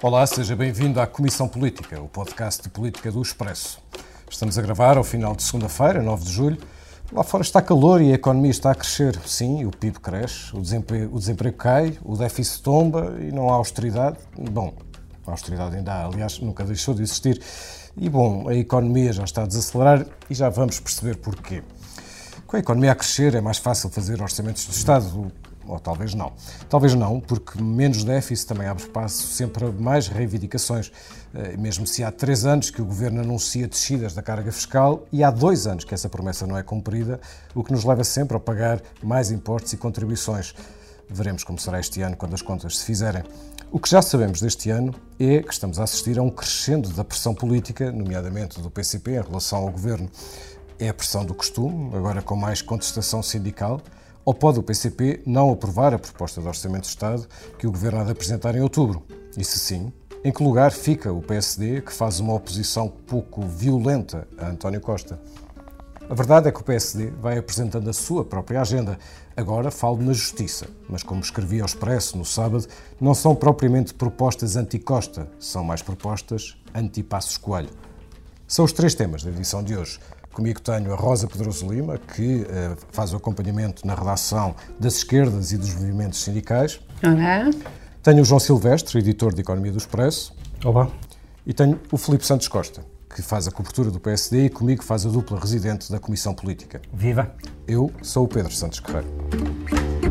Olá, seja bem-vindo à Comissão Política, o podcast de política do Expresso. Estamos a gravar ao final de segunda-feira, 9 de julho. Lá fora está calor e a economia está a crescer. Sim, o PIB cresce, o desemprego, o desemprego cai, o déficit tomba e não há austeridade. Bom, a austeridade ainda há, aliás, nunca deixou de existir. E bom, a economia já está a desacelerar e já vamos perceber porquê. Com a economia a crescer é mais fácil fazer orçamentos do Estado, ou talvez não. Talvez não, porque menos déficit também abre espaço sempre a mais reivindicações. Eh, mesmo se há três anos que o Governo anuncia descidas da carga fiscal e há dois anos que essa promessa não é cumprida, o que nos leva sempre a pagar mais impostos e contribuições. Veremos como será este ano quando as contas se fizerem. O que já sabemos deste ano é que estamos a assistir a um crescendo da pressão política, nomeadamente do PCP, em relação ao Governo. É a pressão do costume, agora com mais contestação sindical, ou pode o PCP não aprovar a proposta de Orçamento de Estado que o Governo há de apresentar em outubro? E se sim, em que lugar fica o PSD, que faz uma oposição pouco violenta a António Costa? A verdade é que o PSD vai apresentando a sua própria agenda. Agora falo na justiça, mas como escrevi ao Expresso no sábado, não são propriamente propostas anti-Costa, são mais propostas anti-Passos Coelho. São os três temas da edição de hoje. Comigo tenho a Rosa Pedroso Lima, que uh, faz o acompanhamento na redação das esquerdas e dos movimentos sindicais. Olá. Tenho o João Silvestre, editor de Economia do Expresso. Olá. E tenho o Filipe Santos Costa, que faz a cobertura do PSD e comigo faz a dupla residente da Comissão Política. Viva! Eu sou o Pedro Santos Guerreiro.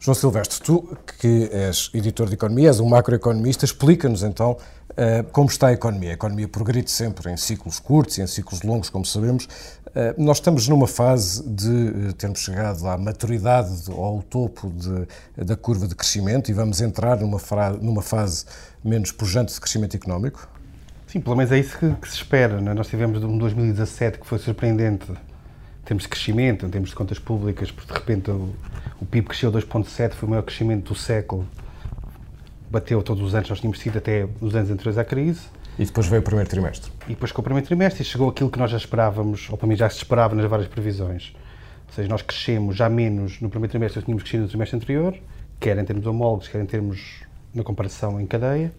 João Silvestre, tu que és editor de economia, és um macroeconomista, explica-nos então uh, como está a economia. A economia progride sempre em ciclos curtos e em ciclos longos, como sabemos. Uh, nós estamos numa fase de uh, termos chegado à maturidade ou ao topo de, da curva de crescimento e vamos entrar numa, numa fase menos pujante de crescimento económico? Sim, pelo menos é isso que, que se espera. Né? Nós tivemos um 2017 que foi surpreendente em termos de crescimento, em termos de contas públicas, porque de repente o, o PIB cresceu 2,7, foi o maior crescimento do século. Bateu todos os anos, nós tínhamos sido até os anos anteriores à crise. E depois veio o primeiro trimestre. E depois com o primeiro trimestre e chegou aquilo que nós já esperávamos, ou para mim já se esperava nas várias previsões. Ou seja, nós crescemos já menos no primeiro trimestre do que tínhamos crescido no trimestre anterior, quer em termos homólogos, quer em termos na comparação em cadeia.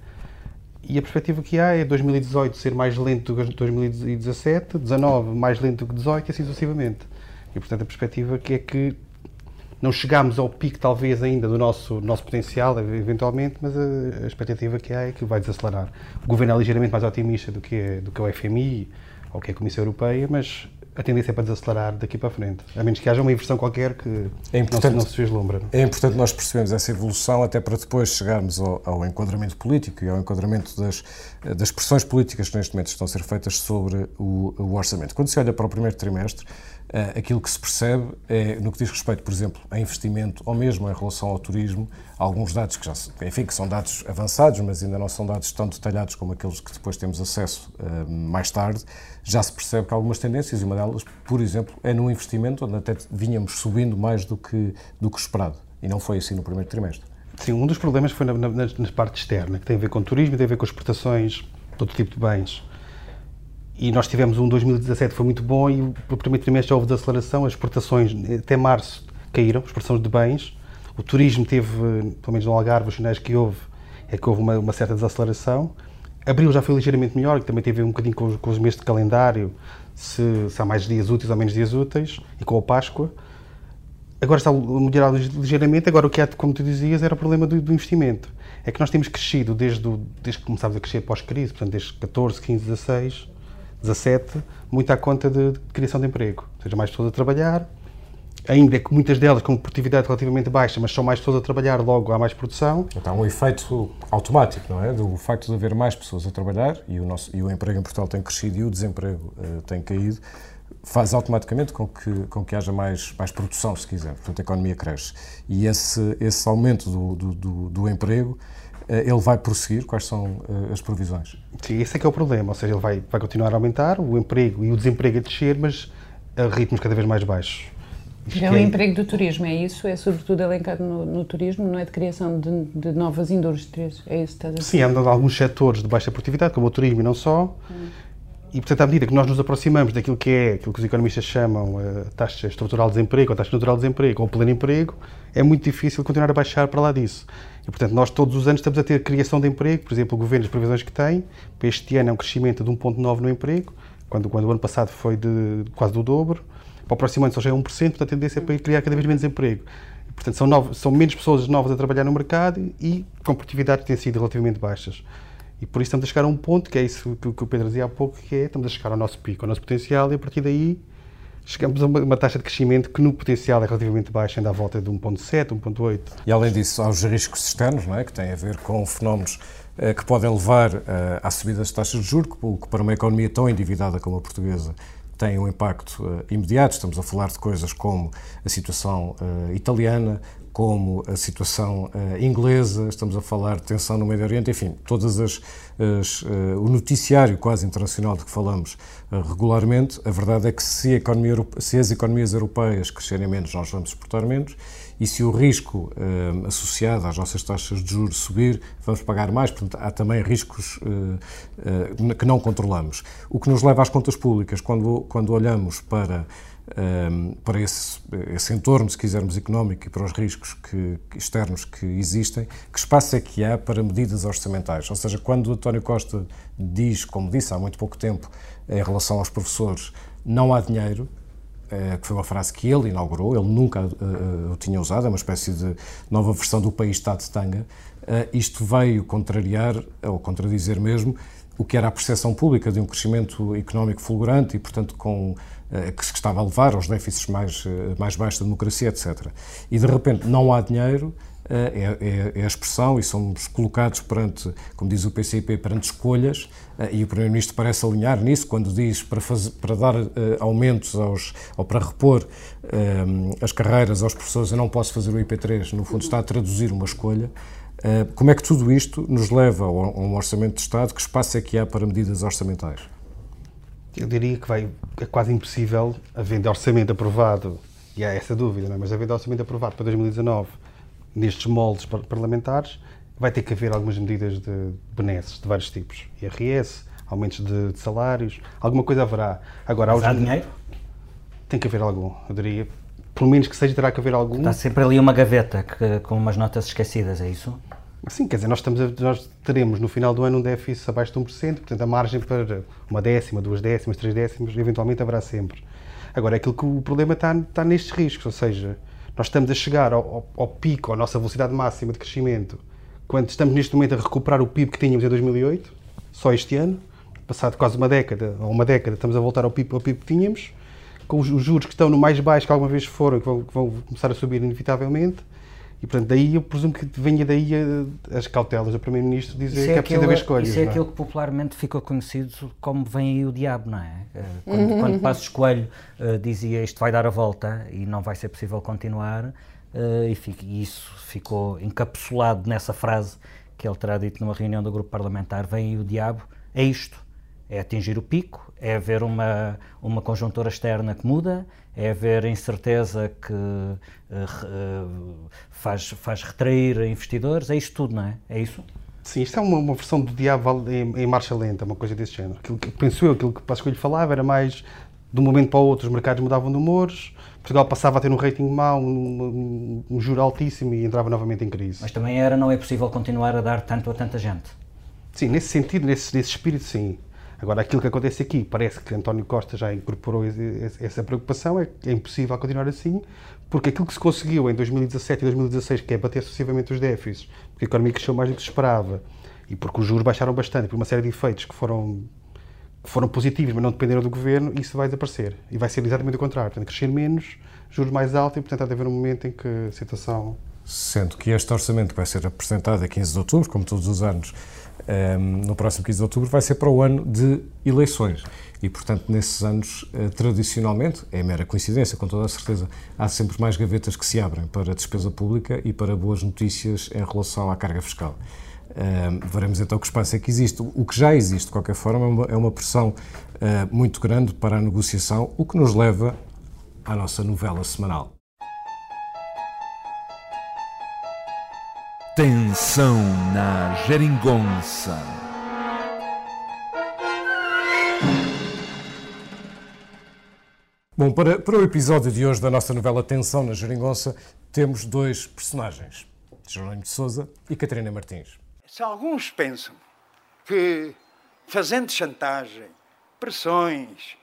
E a perspectiva que há é 2018 ser mais lento do que 2017, 19 mais lento do que 18 e assim sucessivamente. E portanto a perspectiva que é que não chegámos ao pico, talvez, ainda do nosso, nosso potencial, eventualmente, mas a, a, expectativa que há é que vai desacelerar. O governo é ligeiramente mais otimista do que, do que o FMI ou que a Comissão Europeia, mas a tendência é para desacelerar daqui para a frente, a menos que haja uma inversão qualquer que é importante, não, se, não se vislumbra. É importante nós percebermos essa evolução até para depois chegarmos ao, ao, enquadramento político e ao enquadramento das, das pressões políticas que neste momento estão a ser feitas sobre o, o orçamento. Quando se olha para o primeiro trimestre, Uh, aquilo que se percebe é, no que diz respeito, por exemplo, a investimento ou mesmo em relação ao turismo, alguns dados que já, enfim, que são dados avançados, mas ainda não são dados tão detalhados como aqueles que depois temos acesso uh, mais tarde, já se percebe que algumas tendências e uma delas, por exemplo, é no investimento, onde até vínhamos subindo mais do que, do que esperado. E não foi assim no primeiro trimestre. Sim, um dos problemas foi na, na, na parte externa, que tem a ver com turismo, tem a ver com exportações todo tipo de bens e nós tivemos um 2017 foi muito bom e no primeiro trimestre houve desaceleração, as exportações até março caíram, exportações de bens, o turismo teve, pelo menos no Algarve, os sinais que houve, é que houve uma, uma certa desaceleração. Abril já foi ligeiramente melhor, que também teve um bocadinho com, com os meses de calendário, se, se, há mais dias úteis ou menos dias úteis, e com a Páscoa. Agora está a melhorar ligeiramente, agora o que há, como tu dizias, era o problema do, do investimento. É que nós temos crescido desde, o, desde que começámos a crescer pós-crise, portanto desde 14, 15, 16, 17, muito à conta de, de, criação de emprego. Ou seja, mais pessoas a trabalhar, ainda que muitas delas com produtividade relativamente baixa, mas são mais pessoas a trabalhar, logo há mais produção. Então, um efeito automático, não é? Do facto de haver mais pessoas a trabalhar e o, nosso, e o emprego em Portugal tem crescido e o desemprego uh, tem caído, faz automaticamente com que, com que haja mais, mais produção, se quiser. Portanto, a economia cresce. E esse, esse aumento do, do, do, do emprego eh, ele vai prosseguir? Quais são uh, as previsões? Sim, esse é que é o problema, ou seja, ele vai, vai continuar a aumentar, o emprego e o desemprego a descer, mas a ritmos cada vez mais baixos. É o é... emprego do turismo, é isso? É sobretudo elencado no, no turismo, não é de criação de, de, novas indústrias, é isso que estás a dizer? Sim, há alguns setores de baixa produtividade, como o turismo e não só, hum. E, portanto, à medida que nós nos aproximamos daquilo que é, aquilo que os economistas chamam a eh, taxa estrutural de desemprego, ou taxa natural de desemprego, ou pleno emprego, é muito difícil continuar a baixar para lá disso. E, portanto, nós todos os anos estamos a ter criação de emprego, por exemplo, o Governo, as previsões que tem, para este ano é um crescimento de 1,9% no emprego, quando, quando o ano passado foi de quase do dobro, para o próximo ano só já é 1%, portanto, a tendência é para criar cada vez menos emprego. Portanto, são, novos, são menos pessoas novas a trabalhar no mercado e com produtividades que têm sido relativamente baixas. E por isso estamos a chegar a um ponto, que é isso que, o Pedro dizia há pouco, que é estamos a chegar ao nosso pico, ao nosso potencial, e a partir daí chegamos a uma, uma taxa de crescimento que no potencial é relativamente baixa, ainda à volta de 1,7, 1,8. E além disso, há os riscos externos, não é? que têm a ver com fenómenos eh, que podem levar eh, à subida das taxas de juros, que para uma economia tão endividada como a portuguesa tem um impacto uh, imediato. Estamos a falar de coisas como a situação uh, italiana, como a situação uh, inglesa, estamos a falar de tensão no Médio Oriente, enfim, todas as, as o noticiário quase internacional de que falamos regularmente, a verdade é que se, economia, se, as economias europeias crescerem menos, nós vamos exportar menos, e se o risco associado às nossas taxas de juros subir, vamos pagar mais, portanto, há também riscos que não controlamos. O que nos leva às contas públicas, quando, quando olhamos para um, para esse, esse entorno, se quisermos, económico e para os riscos que, externos que existem, que espaço é que há para medidas orçamentais? Ou seja, quando António Costa diz, como disse há muito pouco tempo, em relação aos professores, não há dinheiro, que foi uma frase que ele inaugurou, ele nunca uh, o tinha usado, é uma espécie de nova versão do país está de tanga, isto veio contrariar, ou contradizer mesmo, o que era a percepção pública de um crescimento económico fulgurante e, portanto, com eh, que se estava a levar aos déficits mais, eh, mais baixos da democracia, etc. E de repente não há dinheiro, eh, é, é, é, a expressão, e somos colocados perante, como diz o PCP, perante escolhas, e o Primeiro-Ministro parece alinhar nisso, quando diz para, fazer, para dar aumentos aos, ou para repor as carreiras aos professores, eu não posso fazer o IP3, no fundo está a traduzir uma escolha. como é que tudo isto nos leva a um orçamento de Estado? Que espaço é que há para medidas orçamentais? eu diria que vai, é quase impossível, havendo orçamento aprovado, e há essa dúvida, não é? mas havendo orçamento aprovado para 2019, nestes moldes parlamentares, vai ter que haver algumas medidas de benesses de vários tipos. IRS, aumentos de, de salários, alguma coisa haverá. Agora, mas há dinheiro? Tem que haver algum, eu diria. Pelo menos que seja, terá que haver algum. Está sempre ali uma gaveta que, com umas notas esquecidas, é isso? Sim, quer dizer, nós, estamos a, nós teremos no final do ano um déficit abaixo de 1%, portanto a margem para uma décima, duas décimas, três décimas, eventualmente haverá sempre. Agora, aquilo que o problema está, está nestes riscos, ou seja, nós estamos a chegar ao, ao, ao pico, à nossa velocidade máxima de crescimento, quando estamos neste momento a recuperar o PIB que tínhamos em 2008, só este ano, passado quase uma década, ou uma década, estamos a voltar ao PIB, ao PIB que tínhamos, com os, os juros que estão no mais baixo que alguma vez foram, que vão, que vão começar a subir inevitavelmente, e, portanto, daí eu presumo que venha daí as cautelas do Primeiro-Ministro dizer isso é que é preciso haver escolhas. Isso é, é aquilo que popularmente ficou conhecido como vem aí o diabo, não é? Eh, quando, uhum. quando Passos Coelho uh, dizia isto vai dar a volta e não vai ser possível continuar, uh, e, fico, e, isso ficou encapsulado nessa frase que ele terá dito numa reunião do grupo parlamentar, vem aí o diabo, é isto, é atingir o pico, é haver uma, uma conjuntura externa que muda, é haver incerteza que uh, faz, faz retrair investidores, é isto tudo, não é? É isso? Sim, isto é uma, uma versão do diabo em, em, marcha lenta, uma coisa desse género. Aquilo que, penso eu, aquilo que Pascoal falava era mais de um momento para o outro os mercados mudavam de humores, Portugal passava a ter um rating mau, um, um, um juro altíssimo e entrava novamente em crise. Mas também era, não é possível continuar a dar tanto a tanta gente. Sim, nesse sentido, nesse, nesse espírito, sim. Agora, aquilo que acontece aqui, parece que António Costa já incorporou essa preocupação, é é impossível continuar assim, porque aquilo que se conseguiu em 2017 e 2016, que é bater sucessivamente os déficits, porque a economia cresceu mais do que se esperava, e porque os juros baixaram bastante, por uma série de efeitos que foram, que foram positivos, mas não dependeram do governo, isso vai desaparecer. E vai ser exatamente o contrário. Portanto, crescer menos, juros mais altos, e, portanto, há de haver um momento em que a situação. Sendo que este orçamento vai ser apresentado a 15 de outubro, como todos os anos, um, ehm, no próximo 15 de outubro, vai ser para o ano de eleições. E, portanto, nesses anos, uh, tradicionalmente, é mera coincidência, com toda a certeza, há sempre mais gavetas que se abrem para a despesa pública e para boas notícias em relação à carga fiscal. Ehm, veremos então que espaço é que existe. O que já existe, de qualquer forma, é uma, é uma pressão uh, muito grande para a negociação, o que nos leva à nossa novela semanal. Tensão na Geringonça. Bom, para, para o episódio de hoje da nossa novela Tensão na Geringonça, temos dois personagens, Jerónimo de Souza e Catarina Martins. Se alguns pensam que, fazendo chantagem, pressões,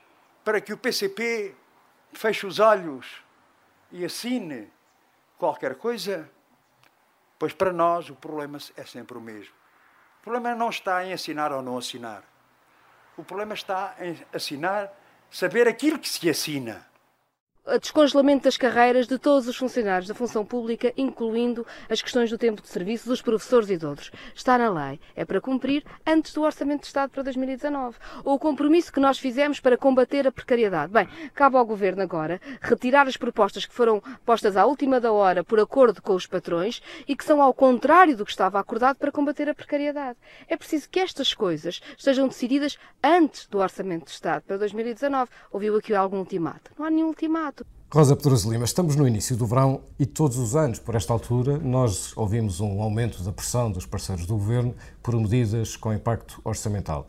para que o PCP feche os olhos e assine qualquer coisa, pois para nós o problema é sempre o mesmo. O problema não está em assinar ou não assinar. O problema está em assinar saber aquilo que se assina descongelamento das carreiras de todos os funcionários da função pública, incluindo as questões do tempo de serviço dos professores e de outros. Está na lei. É para cumprir antes do Orçamento de Estado para 2019. Ou o compromisso que nós fizemos para combater a precariedade. Bem, cabe ao Governo agora retirar as propostas que foram postas à última da hora por acordo com os patrões e que são ao contrário do que estava acordado para combater a precariedade. É preciso que estas coisas sejam decididas antes do Orçamento de Estado para 2019. Ouviu aqui algum ultimato? Não há nenhum ultimato. Rosa Pedroso Lima, estamos no início do verão e todos os anos, por esta altura, nós ouvimos um aumento da pressão dos parceiros do governo por medidas com impacto orçamental.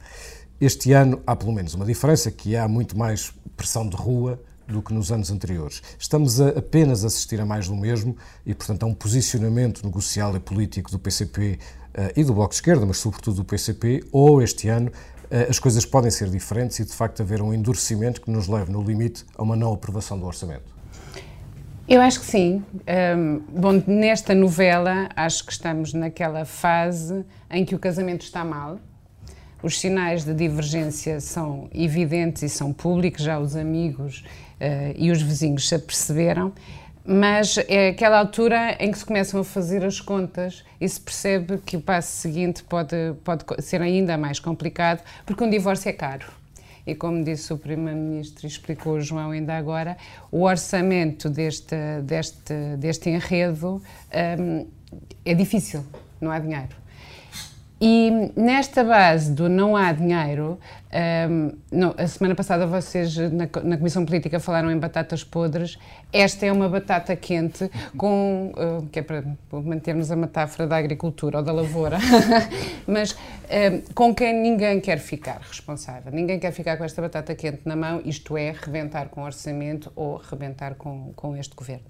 Este ano há pelo menos uma diferença, que há muito mais pressão de rua do que nos anos anteriores. Estamos a apenas assistir a mais do mesmo e, portanto, a um posicionamento negocial e político do PCP eh, e do Bloco de Esquerda, mas sobretudo do PCP, ou este ano as coisas podem ser diferentes e, de facto, haver um endurecimento que nos leve, no limite, a uma não aprovação do orçamento? Eu acho que sim. Um, bom, nesta novela, acho que estamos naquela fase em que o casamento está mal. Os sinais de divergência são evidentes e são públicos, já os amigos uh, e os vizinhos se aperceberam mas é aquela altura em que se começam a fazer as contas e se percebe que o passo seguinte pode, pode ser ainda mais complicado, porque um divórcio é caro. E como disse o Primeiro-Ministro e explicou o João ainda agora, o orçamento deste, deste, deste enredo um, é difícil, não há dinheiro. E nesta base do não há dinheiro, um, não, a semana passada vocês na, na, Comissão Política falaram em batatas podres. Esta é uma batata quente com, uh, que é para mantermos a metáfora da agricultura ou da lavoura, mas um, com quem ninguém quer ficar responsável. Ninguém quer ficar com esta batata quente na mão, isto é, rebentar com o orçamento ou rebentar com, com este governo.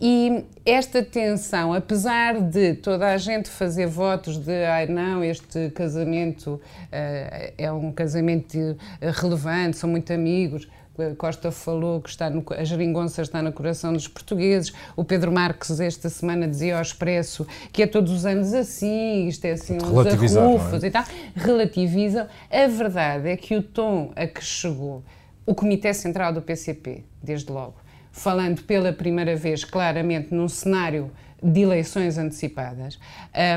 E esta tensão, apesar de toda a gente fazer votos de ai não, este casamento uh, é um casamento relevante, são muito amigos, Costa falou que está no, a geringonça está no coração dos portugueses. O Pedro Marques esta semana dizia ao Expresso que é todos os anos assim, isto é assim uns arrufos é? e tal. Relativizam. A verdade é que o tom a que chegou o Comitê Central do PCP, desde logo, falando pela primeira vez claramente num cenário de eleições antecipadas.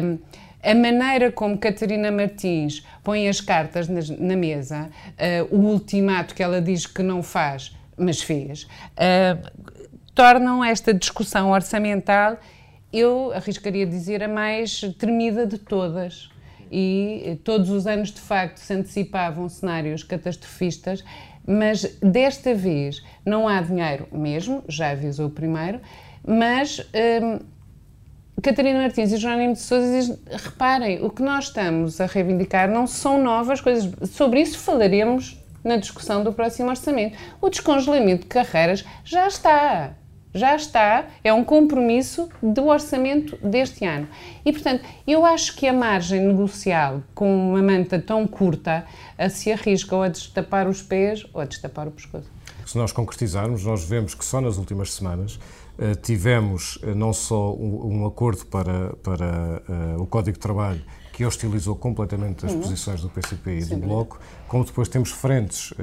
Um, a maneira como Catarina Martins põe as cartas na, na mesa, uh, o ultimato que ela diz que não faz, mas fez, uh, tornam esta discussão orçamental, eu arriscaria dizer, a mais tremida de todas. E todos os anos, de facto, se antecipavam cenários catastrofistas mas desta vez não há dinheiro mesmo, já avisou o primeiro, mas hum, Catarina Martins e Jerónimo de Sousa dizem, reparem, o que nós estamos a reivindicar não são novas coisas, sobre isso falaremos na discussão do próximo orçamento. O descongelamento de carreiras já está já está, é um compromisso do orçamento deste ano. E, portanto, eu acho que a margem negocial, com uma manta tão curta, a se arrisca ou a destapar os pés ou a destapar o pescoço. Se nós concretizarmos, nós vemos que só nas últimas semanas uh, tivemos uh, não só um, acordo para, para uh, o Código de Trabalho que hostilizou completamente as uhum. posições do PCP e Sim, do Bloco, como depois temos frentes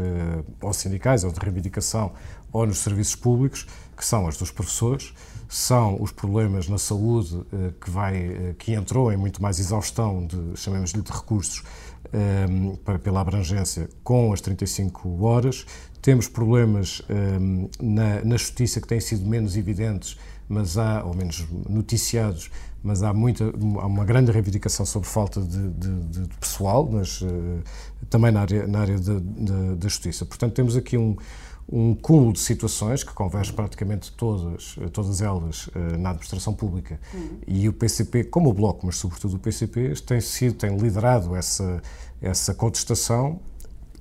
ou sindicais ou de reivindicação ou nos serviços públicos que são as dos professores, são os problemas na saúde eh, que, vai, eh, que entrou em muito mais exaustão, de, chamemos-lhe de recursos, eh, para, pela abrangência com as 35 horas. Temos problemas um, na, na justiça que têm sido menos evidentes, mas há, ou menos noticiados, mas há, muita, há uma grande reivindicação sobre falta de, de, de pessoal, mas uh, também na área, na área da justiça. Portanto, temos aqui um, um cúmulo de situações que converge praticamente todas, todas elas eh, na administração pública. Uhum. E o PCP, como o Bloco, mas sobretudo o PCP, tem sido, tem liderado essa, essa contestação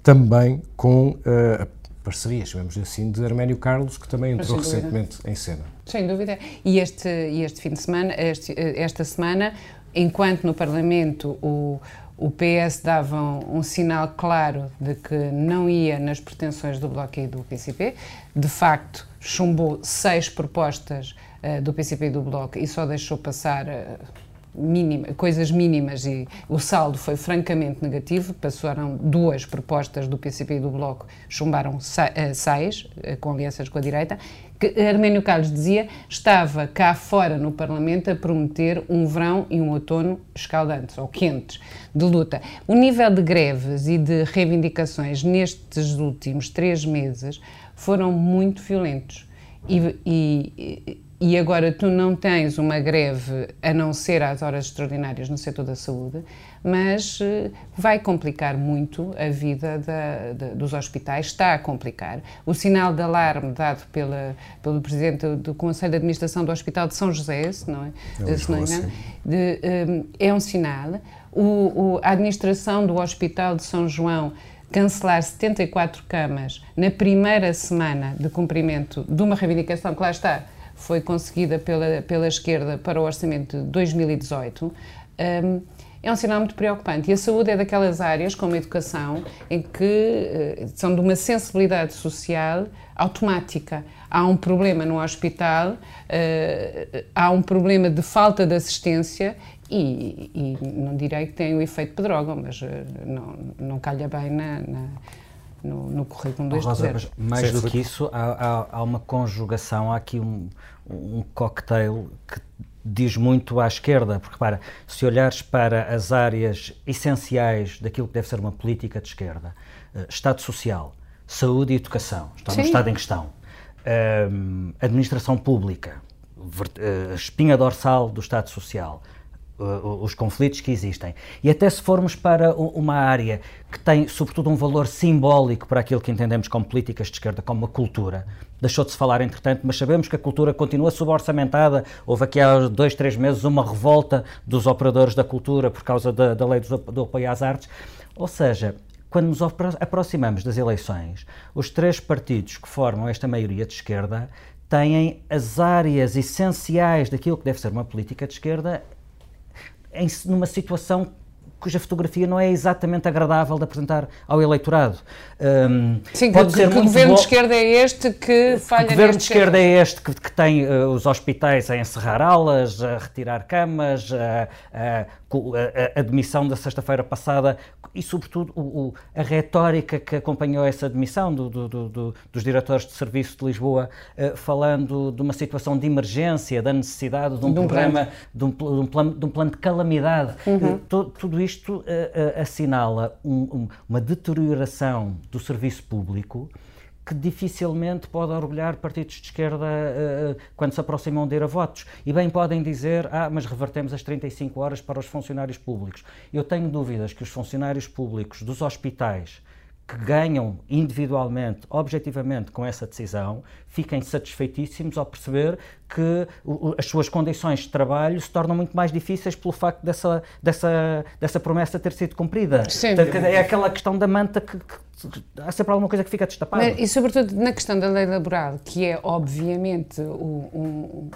também com uh, parceria, chamemos assim, de Arménio Carlos, que também entrou recentemente em cena. Sem dúvida. E este, este fim de semana, este, esta semana, enquanto no Parlamento o, o PS dava um, um, sinal claro de que não ia nas pretensões do Bloco e do PCP, de facto chumbou seis propostas uh, do PCP e do Bloco e só deixou passar. Uh, mínima, coisas mínimas e o saldo foi francamente negativo. Passaram duas propostas do PCP e do Bloco, chumbaram eh, seis, com alianças com a direita. Que Arménio Carlos dizia estava cá fora no Parlamento a prometer um verão e um outono escaldantes ou quentes de luta. O nível de greves e de reivindicações nestes últimos três meses foram muito violentos. E, e, e agora tu não tens uma greve a não ser às horas extraordinárias no setor da saúde, mas uh, vai complicar muito a vida da, dos hospitais, está a complicar. O sinal de alarme dado pela, pelo Presidente do Conselho de Administração do Hospital de São José, se não é, é se não engano, de, um, eh, é um sinal. O, o, a administração do Hospital de São João cancelar 74 camas na primeira semana de cumprimento de uma reivindicação que lá está foi conseguida pela, pela esquerda para o orçamento de 2018, um, é um sinal muito preocupante. E a saúde é daquelas áreas, como a educação, em que uh, são de uma sensibilidade social automática. Há um problema no hospital, uh, há um problema de falta de assistência e, e, não direi que tem o efeito pedrógão, mas uh, não, não calha bem na, na no, no currículo 2 Rosa, mas mais do que isso, há, há, há, uma conjugação, há aqui um, um cocktail que diz muito à esquerda, porque para se olhares para as áreas essenciais daquilo que deve ser uma política de esquerda, uh, Estado Social, Saúde e Educação, está no estado em questão, uh, Administração Pública, uh, espinha dorsal do Estado Social, os conflitos que existem. E até se formos para uma área que tem, sobretudo, um valor simbólico para aquilo que entendemos como políticas de esquerda, como a cultura. Deixou de se falar, entretanto, mas sabemos que a cultura continua suborçamentada. Houve aqui há dois, três meses uma revolta dos operadores da cultura por causa da, da lei do, do apoio às artes. Ou seja, quando nos aproximamos das eleições, os três partidos que formam esta maioria de esquerda têm as áreas essenciais daquilo que deve ser uma política de esquerda em, numa situação cuja fotografia não é exatamente agradável de apresentar ao eleitorado. Um, Sim, pode que, ser que o governo de esquerda é este que falha O governo de esquerda é este que, que tem uh, os hospitais a encerrar aulas, a retirar camas, a, a, a, a demissão da sexta-feira passada e, sobretudo, o, o, a retórica que acompanhou essa demissão do, do, do, dos diretores de serviço de Lisboa, uh, falando de uma situação de emergência, da necessidade de um, de um programa, de um, de, um plano, de um plano de calamidade. Uhum. Uh, to, tudo isto uh, assinala um, uma deterioração do serviço público que dificilmente pode orgulhar partidos de esquerda uh, quando se aproximam de ir a votos. E bem podem dizer, ah, mas revertemos as 35 horas para os funcionários públicos. Eu tenho dúvidas que os funcionários públicos dos hospitais que ganham individualmente, objetivamente, com essa decisão, fiquem satisfeitíssimos ao perceber que as suas condições de trabalho se tornam muito mais difíceis pelo facto dessa, dessa, dessa promessa ter sido cumprida. Sim. É aquela questão da manta que, que há sempre alguma coisa que fica destapada. Mas, e sobretudo na questão da lei laboral, que é obviamente o, um,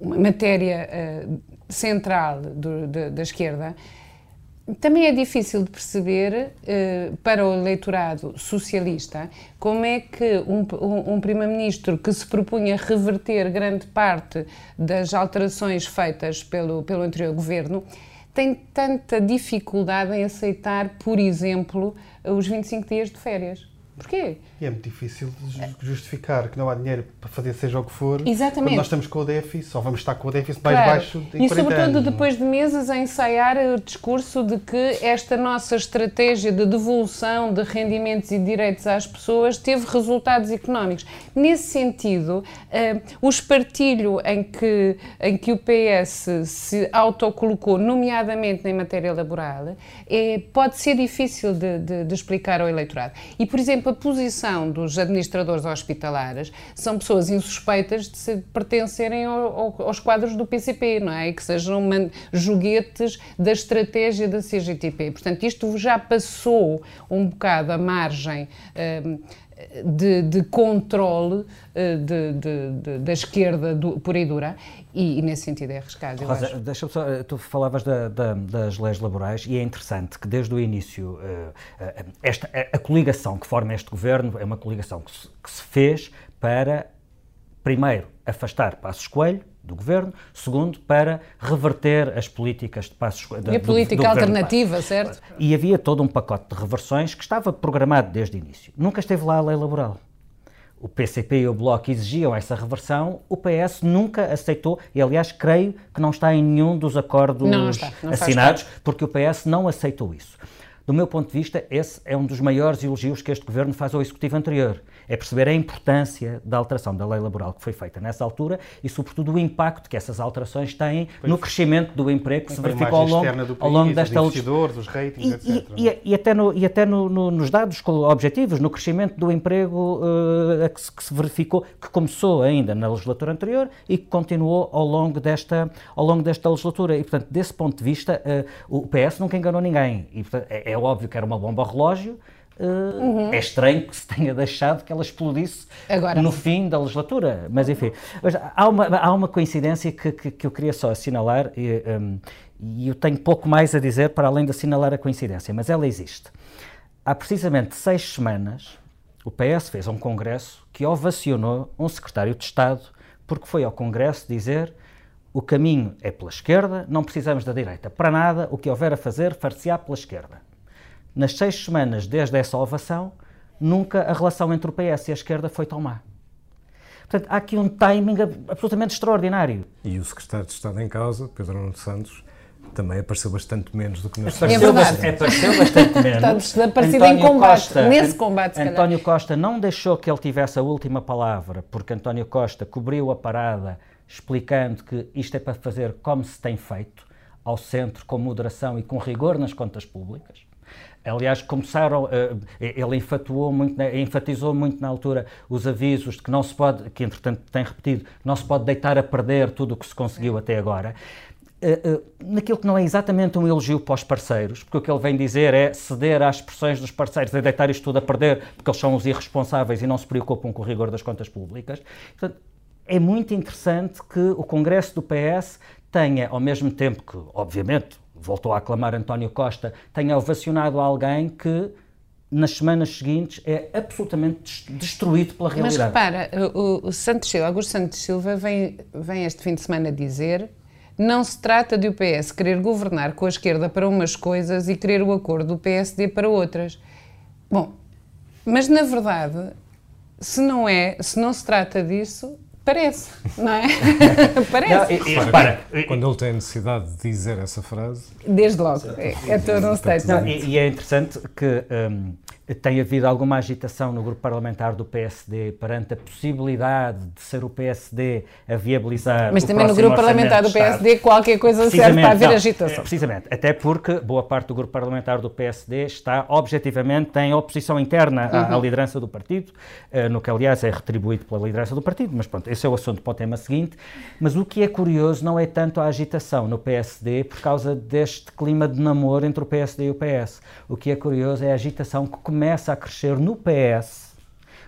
uma matéria uh, central do, de, da esquerda, também é difícil de perceber uh, para o eleitorado socialista como é que um, um, um Primeiro-Ministro que se propunha reverter grande parte das alterações feitas pelo, pelo anterior governo tem tanta dificuldade em aceitar, por exemplo, os 25 dias de férias. Porquê? E é muito difícil justificar que não há dinheiro para fazer seja o que for. Exatamente. Quando nós estamos com o déficit, só vamos estar com o déficit mais claro. baixo E sobretudo anos. depois de meses a ensaiar o discurso de que esta nossa estratégia de devolução de rendimentos e direitos às pessoas teve resultados económicos. Nesse sentido, uh, o espartilho em que, em que o PS se autocolocou, nomeadamente em matéria laboral, é, pode ser difícil de, de, de explicar ao eleitorado. E, por exemplo, a posição dos administradores hospitalares são pessoas insuspeitas de se pertencerem ao, ao, aos quadros do PCP, não é? E que sejam joguetes da estratégia da CGTP. Portanto, isto já passou um bocado a margem. Um, de, de controle uh, de, de, da esquerda do, pura e dura, e, e, nesse sentido é arriscado. Rosa, deixa só, tu falavas da, da, das leis laborais e é interessante que desde o início uh, esta, a, a, coligação que forma este governo é uma coligação que se, que se fez para, primeiro, afastar Passos Coelho, do governo, segundo, para reverter as políticas de passos E a política do, alternativa, certo? E havia todo um pacote de reversões que estava programado desde o início. Nunca esteve lá a lei laboral. O PCP e o Bloco exigiam essa reversão, o PS nunca aceitou, e aliás creio que não está em nenhum dos acordos não, não está, não assinados, porque o PS não aceitou isso. Do meu ponto de vista, esse é um dos maiores elogios que este governo faz ao executivo anterior é perceber a importância da alteração da lei laboral que foi feita nessa altura e, sobretudo, o impacto que essas alterações têm pois no crescimento do emprego que se verificou ao longo, país, ao longo desta legislatura. os ratings, e, etc. E, e, e, até, no, e até no, no, nos dados objetivos, no crescimento do emprego uh, que, se, que, se, verificou, que começou ainda na legislatura anterior e que continuou ao longo desta, ao longo desta legislatura. E, portanto, desse ponto de vista, uh, o PS nunca enganou ninguém. E, portanto, é, é óbvio que era uma bomba relógio, uhum. é estranho que se tenha deixado que ela explodisse Agora. no fim da legislatura. Mas enfim, mas há, uma, há uma coincidência que, que, que eu queria só assinalar e, um, e eu tenho pouco mais a dizer para além de assinalar a coincidência, mas ela existe. Há precisamente seis semanas, o PS fez um congresso que ovacionou um secretário de Estado porque foi ao congresso dizer o caminho é pela esquerda, não precisamos da direita para nada, o que houver a fazer, far-se-á pela esquerda nas seis semanas desde essa ovação, nunca a relação entre o PS e a esquerda foi tão má. Portanto, há aqui um timing absolutamente extraordinário. E o secretário de Estado em causa, Pedro Nuno Santos, também apareceu bastante menos do que nos apareceu, é verdade. apareceu bastante menos. Aparecido em combate, Costa, nesse combate, António calhar. Costa não deixou que ele tivesse a última palavra, porque António Costa cobriu a parada explicando que isto é para fazer como se tem feito, ao centro, com moderação e com rigor nas contas públicas. Aliás, começaram, uh, ele enfatuou muito, enfatizou muito na altura os avisos de que não se pode, que entretanto tem repetido, não se pode deitar a perder tudo o que se conseguiu até agora. Uh, uh, naquilo que não é exatamente um elogio para os parceiros, porque o que ele vem dizer é ceder às pressões dos parceiros, é deitar isto tudo a perder, porque eles são os irresponsáveis e não se preocupam com o rigor das contas públicas. Portanto, é muito interessante que o Congresso do PS tenha, ao mesmo tempo que, obviamente, voltou a aclamar António Costa, tenha ovacionado alguém que nas semanas seguintes é absolutamente destruído pela realidade. Mas repara, o, o Santos Silva, Augusto Santos Silva vem, vem este fim de semana dizer não se trata de o PS querer governar com a esquerda para umas coisas e querer o acordo do PSD para outras. Bom, mas na verdade, se não é, se não se trata disso, Parece, não é? Parece. Não, e, e, para, quando ele tem necessidade de dizer essa frase. Desde logo, é, é todo um statement. E, e, é interessante que um, tem havido alguma agitação no grupo parlamentar do PSD perante a possibilidade de ser o PSD a viabilizar. Mas também no grupo parlamentar do PSD qualquer coisa serve para haver não, agitação. Precisamente, até porque boa parte do grupo parlamentar do PSD está objetivamente em oposição interna à, uhum. à liderança do partido, uh, no que aliás é retribuído pela liderança do partido, mas pronto, esse é o assunto para o tema seguinte. Mas o que é curioso não é tanto a agitação no PSD por causa deste clima de namoro entre o PSD e o PS. O que é curioso é a agitação que começa começa a crescer no PS,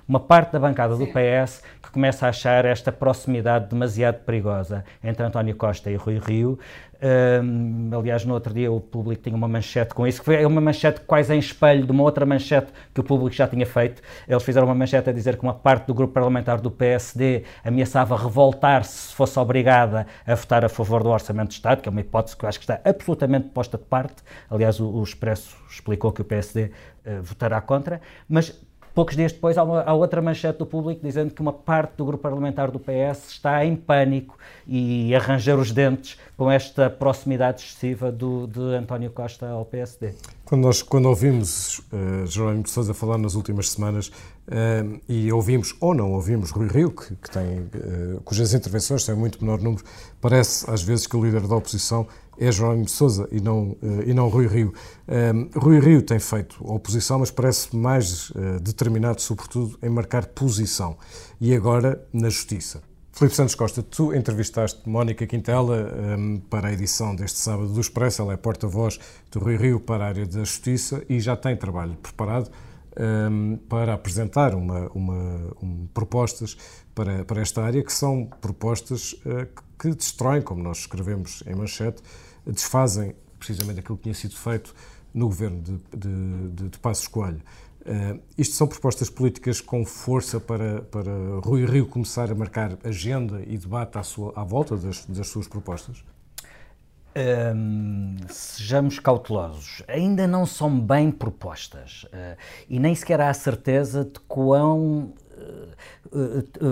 uma parte da bancada do PS começa a achar esta proximidade demasiado perigosa entre António Costa e Rui Rio. Um, aliás, no outro dia o público tinha uma manchete com isso, que foi uma manchete quase em espelho de uma outra manchete que o público já tinha feito. Eles fizeram uma manchete a dizer que uma parte do grupo parlamentar do PSD ameaçava revoltar-se se fosse obrigada a votar a favor do Orçamento de Estado, que é uma hipótese que eu acho que está absolutamente posta de parte. Aliás, o, o Expresso explicou que o PSD uh, votará contra, mas poucos dias depois há, uma, há, outra manchete do público dizendo que uma parte do grupo parlamentar do PS está em pânico e arranjar os dentes com esta proximidade excessiva do, de António Costa ao PSD. Quando, nós, quando ouvimos uh, Jerónimo de Sousa falar nas últimas semanas uh, e ouvimos ou não ouvimos Rui Rio, que, que tem, uh, cujas intervenções têm muito menor número, parece às vezes que o líder da oposição é Jerónimo de Sousa e não, uh, e não Rui Rio. Um, Rui Rio tem feito oposição, mas parece mais uh, determinado, sobretudo, em marcar posição. E agora na justiça. Filipe Santos Costa, tu entrevistaste Mónica Quintela um, para a edição deste sábado do Expresso, ela é porta-voz do Rui Rio para a área da Justiça e já tem trabalho preparado um, para apresentar uma, uma, um, propostas para, para esta área, que são propostas uh, que destroem, como nós escrevemos em manchete, desfazem precisamente aquilo que tinha sido feito no governo de, de, de, de Passos Coelho. Uh, isto são propostas políticas com força para, para Rui Rio começar a marcar agenda e debate à, sua, à volta das, das suas propostas? Hum, sejamos cautelosos. Ainda não são bem propostas uh, e nem sequer há certeza de quão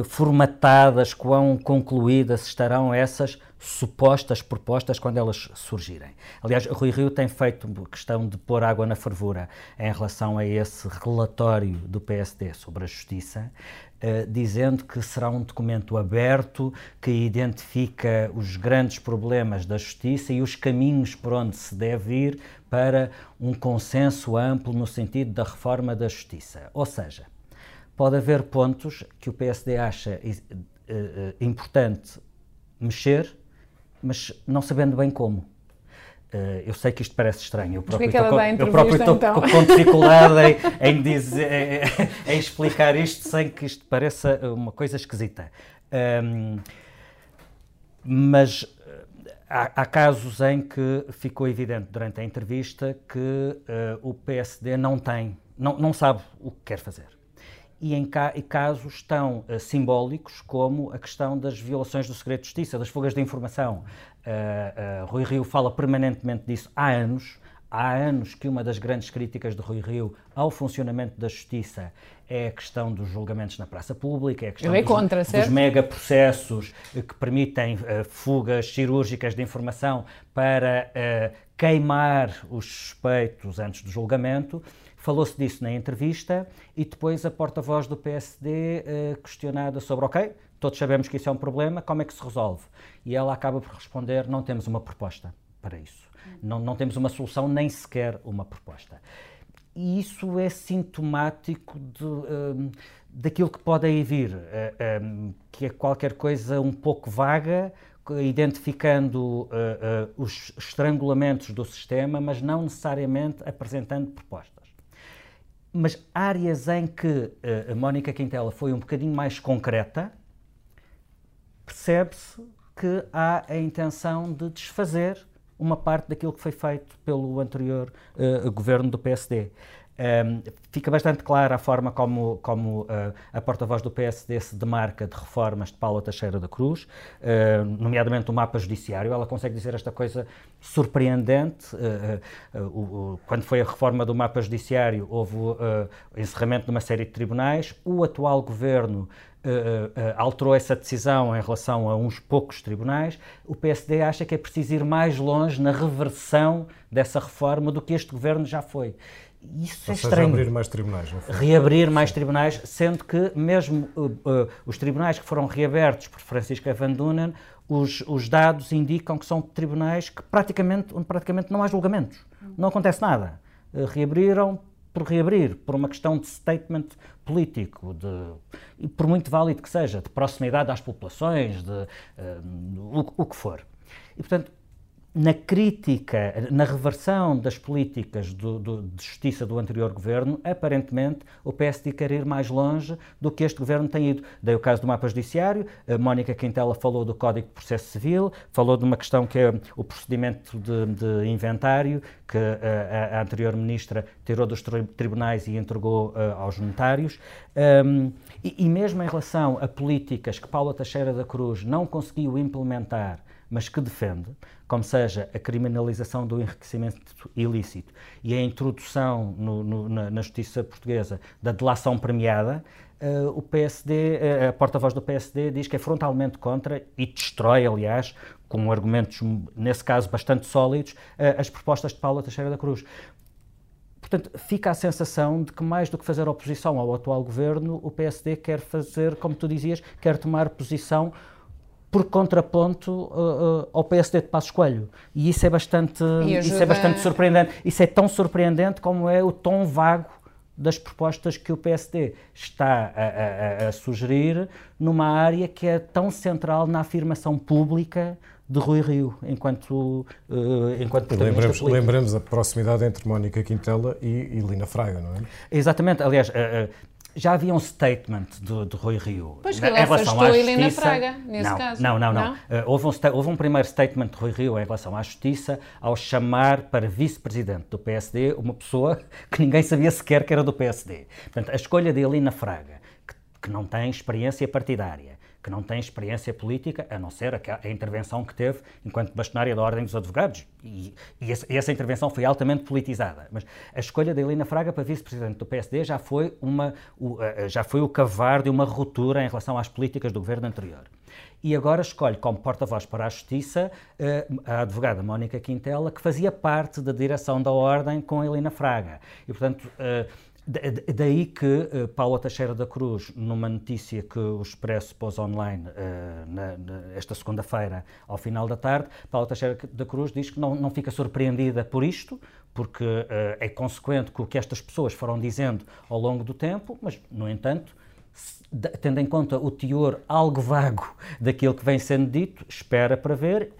formatadas, quão concluídas estarão essas supostas propostas quando elas surgirem. Aliás, Rui Rio tem feito questão de pôr água na fervura em relação a esse relatório do PSD sobre a justiça, eh, dizendo que será um documento aberto que identifica os grandes problemas da justiça e os caminhos por onde se deve ir para um consenso amplo no sentido da reforma da justiça. Ou seja, pode haver pontos que o PSD acha uh, importante mexer mas não sabendo bem como. Uh, eu sei que isto parece estranho. Eu próprio, estou, eu próprio estou então? com dificuldade em, em, dizer, em, explicar isto sem que isto pareça uma coisa esquisita. Um, mas eh, há, há, casos em que ficou evidente durante a entrevista que uh, o PSD não tem, não, não sabe o que quer fazer e em ca casos tão uh, simbólicos como a questão das violações do segredo de justiça, das fugas de informação. Uh, uh, Rui Rio fala permanentemente disso há anos. Há anos que uma das grandes críticas de Rui Rio ao funcionamento da justiça é a questão dos julgamentos na praça pública, é a questão é dos, contra, dos megaprocessos que permitem uh, fugas cirúrgicas de informação para uh, queimar os suspeitos antes do julgamento. Falou-se disso na entrevista e depois a porta-voz do PSD eh, questionada sobre, ok, todos sabemos que isso é um problema, como é que se resolve? E ela acaba por responder, não temos uma proposta para isso. Não, não temos uma solução, nem sequer uma proposta. E isso é sintomático de, uh, daquilo que pode aí vir, uh, eh, um, que é qualquer coisa um pouco vaga, identificando uh, uh, os estrangulamentos do sistema, mas não necessariamente apresentando propostas mas áreas em que eh, a Mónica Quintela foi um bocadinho mais concreta, percebe-se que há a intenção de desfazer uma parte daquilo que foi feito pelo anterior uh, governo do PSD. Um, fica bastante clara a forma como, como uh, a porta-voz do PSD se demarca de reformas de Paula Teixeira da Cruz, uh, nomeadamente o mapa judiciário. Ela consegue dizer esta coisa surpreendente. Uh, quando foi a reforma do mapa judiciário, houve o encerramento de uma série de tribunais. O atual governo alterou essa decisão em relação a uns poucos tribunais. O PSD acha que é preciso ir mais longe na reversão dessa reforma do que este governo já foi. Isso Ou é seja, estranho. Reabrir mais tribunais, não foi? Reabrir mais tribunais, sendo que mesmo uh, uh, os tribunais que foram reabertos por Francisca Van Dunen, os, os, dados indicam que são tribunais que praticamente, onde praticamente não há julgamentos. Não acontece nada. Uh, reabriram por reabrir, por uma questão de statement político, de, e por muito válido que seja, de proximidade às populações, de uh, o, o que for. E, portanto, na crítica, na reversão das políticas do, do, de justiça do anterior governo, aparentemente o PSD quer ir mais longe do que este governo tem ido. Dei o caso do mapa judiciário, a Mónica Quintela falou do Código de Processo Civil, falou de uma questão que é o procedimento de, de inventário, que a, a, anterior ministra tirou dos tribunais e entregou uh, aos notários. Um, e, e mesmo em relação a políticas que Paula Teixeira da Cruz não conseguiu implementar mas que defende, como seja a criminalização do enriquecimento ilícito e a introdução no, no, na, na, justiça portuguesa da delação premiada, uh, o PSD, uh, eh, a porta-voz do PSD diz que é frontalmente contra e destrói, aliás, com argumentos, nesse caso, bastante sólidos, uh, as propostas de Paula Teixeira da Cruz. Portanto, fica a sensação de que, mais do que fazer oposição ao atual governo, o PSD quer fazer, como tu dizias, quer tomar posição por contraponto uh, uh, ao PSD de Passos Coelho. E isso é bastante, isso é bastante surpreendente. Isso é tão surpreendente como é o tom vago das propostas que o PSD está a, a, a sugerir numa área que é tão central na afirmação pública de Rui Rio, enquanto, uh, enquanto lembramos, lembramos a proximidade entre Mónica Quintela e, e Lina Fraga, não é? Exatamente. Aliás, uh, uh, já havia um statement de, de Rui Rio. Pois que em relação à justiça. Helena Fraga, nesse não, caso. Não, não, não. não? houve, um, houve um primeiro statement de Rui Rio em relação à justiça ao chamar para vice-presidente do PSD uma pessoa que ninguém sabia sequer que era do PSD. Portanto, a escolha de Helena Fraga, que, que não tem experiência partidária, que não tem experiência política, a não ser a, intervenção que teve enquanto bastonária da Ordem dos Advogados. E, e essa, intervenção foi altamente politizada. Mas a escolha da Helena Fraga para vice-presidente do PSD já foi, uma, já foi o cavar de uma ruptura em relação às políticas do governo anterior. E agora escolhe como porta-voz para a Justiça eh, a advogada Mónica Quintela, que fazia parte da direção da Ordem com a Helena Fraga. E, portanto, eh, Daí que uh, Paula Teixeira da Cruz, numa notícia que o Expresso pôs online uh, na, na, esta segunda-feira, ao final da tarde, Paula Teixeira da Cruz diz que não, não fica surpreendida por isto, porque uh, é consequente com o que estas pessoas foram dizendo ao longo do tempo, mas, no entanto, tendo em conta o teor algo vago daquilo que vem sendo dito, espera para ver.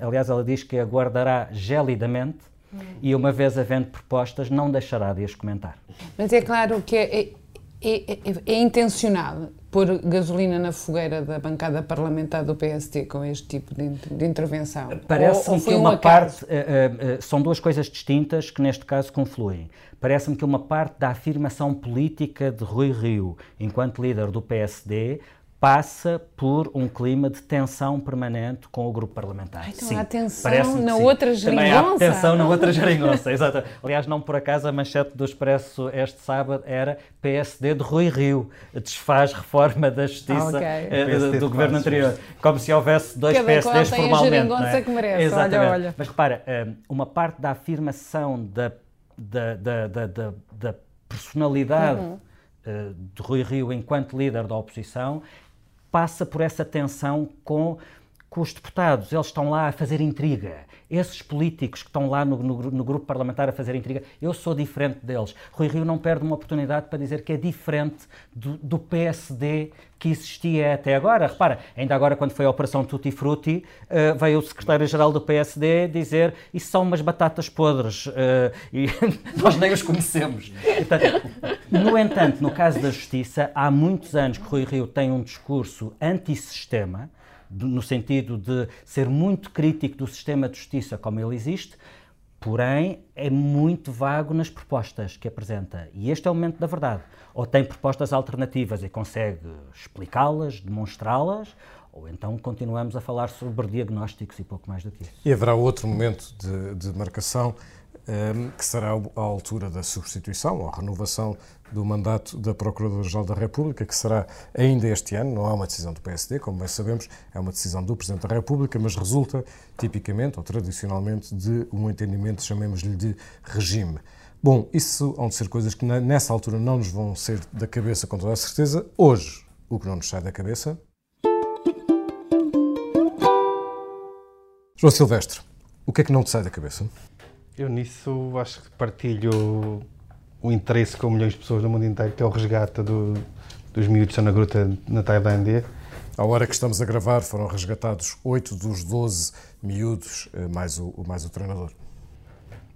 aliás, ela diz que aguardará gelidamente e uma vez havendo propostas, não deixará de as comentar. Mas é claro que é, é, é, é intencional pôr gasolina na fogueira da bancada parlamentar do PST com este tipo de, de intervenção? Parece-me que uma um parte. Uh, uh, são duas coisas distintas que neste caso confluem. Parece-me que uma parte da afirmação política de Rui Rio, enquanto líder do PSD, passa por um clima de tensão permanente com o grupo parlamentar. Então sim, há tensão na outra geringonça. Também há tensão na outra geringonça, exato. Aliás, não por acaso a manchete do Expresso este sábado era PSD de Rui Rio, desfaz reforma da justiça okay. uh, do governo anterior. Como se houvesse dois Cada PSDs qual formalmente. A geringonça é? que merece. Exatamente. Olha, olha. Mas repara, eh, uma parte da afirmação da, da, da, da, da personalidade uhum. uh, de Rui Rio enquanto líder da oposição passa por essa tensão com, com os deputados. Eles estão lá a fazer intriga. Esses políticos que estão lá no, no, no, grupo parlamentar a fazer intriga, eu sou diferente deles. Rui Rio não perde uma oportunidade para dizer que é diferente do, do PSD que existia até agora. Repara, ainda agora, quando foi a Operação Tutti Frutti, uh, veio o secretário-geral do PSD dizer isso são umas batatas podres uh, e nós nem os conhecemos. Portanto, no entanto, no caso da Justiça, há muitos anos que Rui Rio tem um discurso antissistema, no sentido de ser muito crítico do sistema de justiça como ele existe, porém é muito vago nas propostas que apresenta. E este é o momento da verdade. Ou tem propostas alternativas e consegue explicá-las, demonstrá-las, ou então continuamos a falar sobre diagnósticos e pouco mais do que isso. E haverá outro momento de, de marcação que será à altura da substituição ou renovação do mandato da Procuradora-Geral da República, que será ainda este ano, não é uma decisão do PSD, como bem sabemos, é uma decisão do Presidente da República, mas resulta tipicamente ou tradicionalmente de um entendimento, chamemos-lhe de regime. Bom, isso vão ser coisas que nessa altura não nos vão ser da cabeça com toda a certeza. Hoje, o que não nos sai da cabeça. João Silvestre, o que é que não te sai da cabeça? Eu nisso acho que partilho o interesse com milhões de pessoas no mundo inteiro, que é o resgate do, dos miúdos que estão na gruta na Tailândia. À hora que estamos a gravar, foram resgatados 8 dos 12 miúdos, eh, mais o, mais o treinador.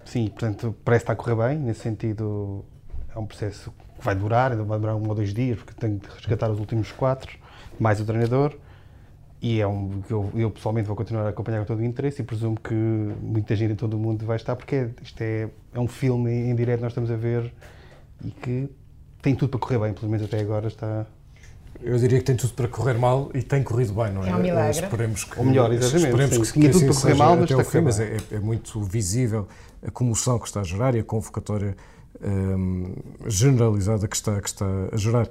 Sim, portanto, parece estar a correr bem. Nesse sentido, é um processo que vai durar, ainda vai durar um ou dois dias, porque tenho de resgatar os últimos quatro, mais o treinador. E é um que eu, eu, pessoalmente vou continuar a acompanhar com todo o interesse e presumo que muita gente em todo o mundo vai estar, porque isto é, é um filme em direto que nós estamos a ver e que tem tudo para correr bem, pelo menos até agora está. Eu diria que tem tudo para correr mal e tem corrido bem, não é? É um milagre. Esperemos que, Ou melhor, exatamente. Esperemos sim, que, tinha tudo para correr mal, mas, até fim, mas é, é, muito visível a comoção que está a gerar e a convocatória hum, generalizada que está, que está a gerar.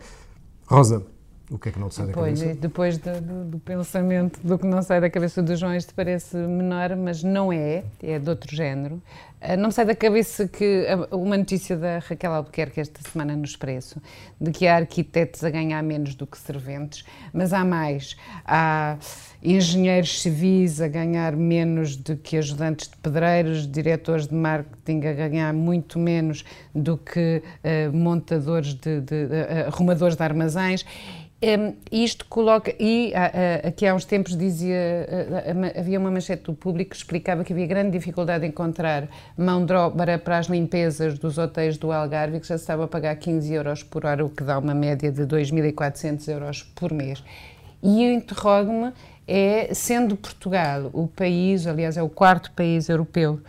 Rosa, o que é que não te sai da pois, cabeça? Depois do, do, do, pensamento do que não sai da cabeça do João, isto parece menor, mas não é, é de outro género. Uh, não me sai da cabeça que uma notícia da Raquel Albuquerque esta semana no Expresso, de que há arquitetos a ganhar menos do que serventes, mas há mais. Há engenheiros civis a ganhar menos do que ajudantes de pedreiros, diretores de marketing a ganhar muito menos do que uh, montadores de, de, de uh, arrumadores de armazéns. Um, isto coloca. E uh, uh, aqui há uns tempos dizia. Uh, havia uma manchete do público que explicava que havia grande dificuldade em encontrar mão de obra para as limpezas dos hotéis do Algarve, que já se estava a pagar 15 euros por hora, o que dá uma média de 2.400 euros por mês. E eu interrogo-me é, sendo Portugal o país, aliás, é o quarto país europeu,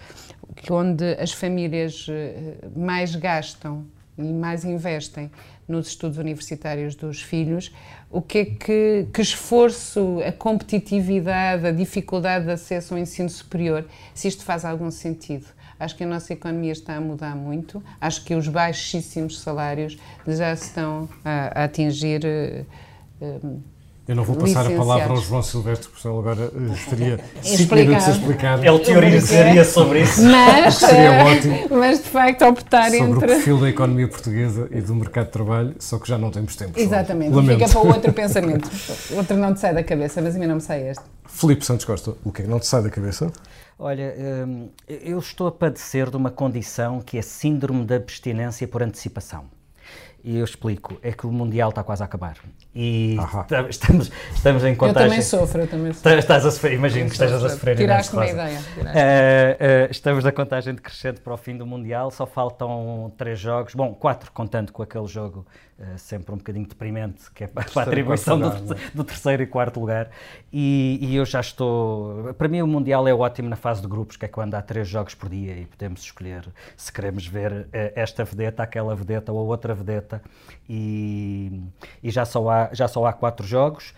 onde as famílias eh, mais gastam mais investem nos estudos universitários dos filhos, o que é que, que esforço, a competitividade, a dificuldade de acesso ao ensino superior, se isto faz algum sentido. Acho que a nossa economia está a mudar muito, acho que os baixíssimos salários já estão a, a atingir. Uh, eu não vou passar a palavra ao João Silvestre, porque senão agora uh, estaria 5 minutos a explicar. Ele teorizaria sobre isso. Mas, Seria ótimo. Mas, de facto, optar sobre entre... Sobre o perfil da economia portuguesa e do mercado de trabalho, só que já não temos tempo. Exatamente. Fica para o outro pensamento. Outro não te sai da cabeça, mas a mim não me sai este. Filipe Santos Costa, o que é que não te sai da cabeça? Olha, hum, eu estou a padecer de uma condição que é síndrome da abstinência por antecipação. E eu explico, é que o Mundial está quase a acabar. E estamos, estamos em contagem... Eu também sofro, eu também sofro. Estás a sofrer, imagino que estejas a sofrer. Tiraste uma ideia. Tiraste. Uh, uh, estamos na contagem decrescente para o fim do Mundial, só faltam três jogos, bom, quatro contando com aquele jogo uh, sempre um bocadinho deprimente, que é para, a atribuição do, é? do, terceiro e quarto lugar. E, e, eu já estou... Para mim o Mundial é ótimo na fase de grupos, que é quando há três jogos por dia e podemos escolher se queremos ver esta vedeta, aquela vedeta ou outra vedeta e, e já, só há, já só há quatro jogos.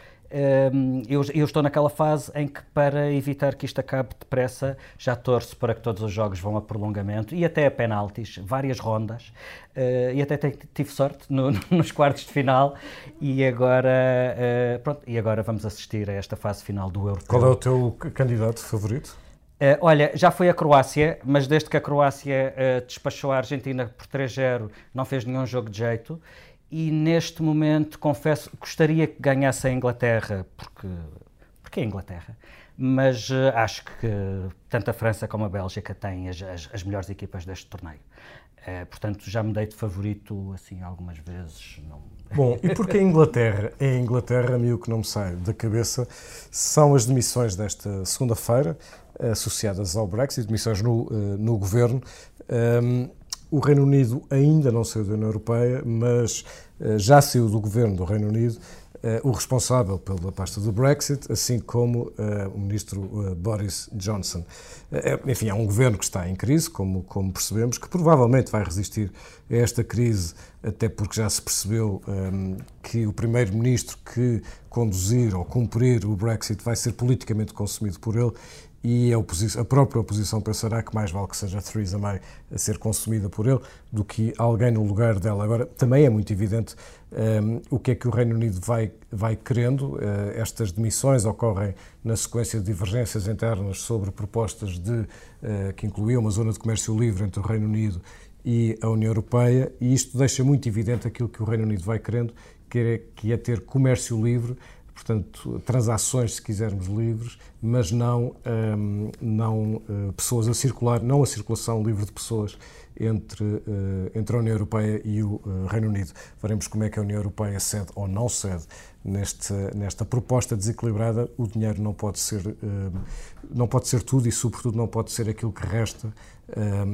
Eu, eu, estou naquela fase em que, para evitar que isto acabe depressa, já torço para que todos os jogos vão a prolongamento e até a penaltis, várias rondas. Uh, e até tive sorte no, nos quartos de final. E agora, uh, pronto, e agora vamos assistir a esta fase final do Europeu. Qual é o teu candidato favorito? Uh, olha, já foi a Croácia, mas desde que a Croácia uh, despachou a Argentina por 3-0, não fez nenhum jogo de jeito. E neste momento, confesso, gostaria que ganhasse a Inglaterra, porque, porque é a Inglaterra. Mas uh, acho que tanto a França como a Bélgica têm as, as, as melhores equipas deste torneio. portanto, já me dei de favorito assim algumas vezes. Não... Bom, e porque a Inglaterra é a Inglaterra, a mim o que não me sai da cabeça são as demissões desta segunda-feira associadas ao Brexit, demissões no, eh, no governo. Um, o Reino Unido ainda não saiu da União Europeia, mas uh, já saiu do governo do Reino Unido Uh, o responsável pela pasta do Brexit, assim como uh, o ministro Boris Johnson. enfim, é um governo que está em crise, como, como percebemos, que provavelmente vai resistir a esta crise, até porque já se percebeu um, que o primeiro-ministro que conduzir ou cumprir o Brexit vai ser politicamente consumido por ele e a, a, própria oposição pensará que mais vale que seja Theresa May a ser consumida por ele do que alguém no lugar dela. Agora, também é muito evidente um, o que é que o Reino Unido vai, vai querendo. Uh, estas demissões ocorrem na sequência de divergências internas sobre propostas de, uh, que incluíam uma zona de comércio livre entre o Reino Unido e a União Europeia, e isto deixa muito evidente aquilo que o Reino Unido vai querendo, que é, que é ter comércio livre portanto, transações, se quisermos, livres, mas não, um, não uh, pessoas a circular, não a circulação livre de pessoas entre, uh, entre a União Europeia e o uh, Reino Unido. Veremos como é que a União Europeia cede ou não cede neste, nesta proposta desequilibrada. O dinheiro não pode ser, não pode ser tudo e, sobretudo, não pode ser aquilo que resta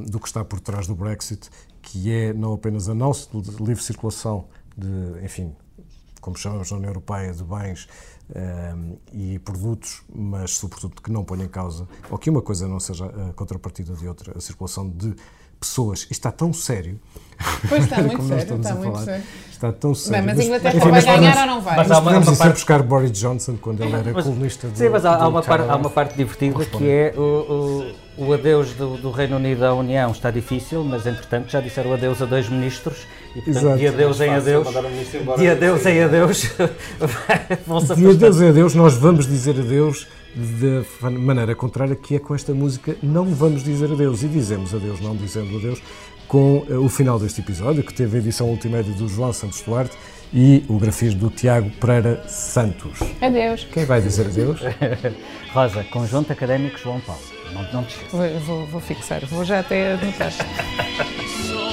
do que está por trás do Brexit, que é não apenas a não livre circulação de, enfim, como chamamos na União Europeia, de bens ehm, e produtos, mas sobretudo que não ponham em causa, ou que uma coisa não seja a contrapartida de outra, a circulação de pessoas. Isto está tão sério. Pois está muito sério, está muito falar. sério. Está tão sério. Bem, mas a Inglaterra enfim, vai ganhar ou não vai? Mas, mas podemos parte... buscar Boris Johnson quando ele era mas, colunista Sim, mas há, há, uma parte, há uma parte divertida que é o, o o adeus do, do, Reino Unido à União está difícil, mas entretanto já disseram adeus a dois ministros e portanto Exato. de adeus em adeus, de adeus em adeus, de adeus em adeus nós vamos dizer adeus da maneira contrária que é com esta música não vamos dizer adeus e dizemos adeus não dizendo adeus com uh, o final deste episódio que teve a edição multimédia do João Santos Duarte e o grafismo do Tiago Pereira Santos. Adeus. Quem vai dizer adeus? Rosa, Conjunto Académico João Paulo. Não, não te vou, vou, vou fixar, vou já até anotar.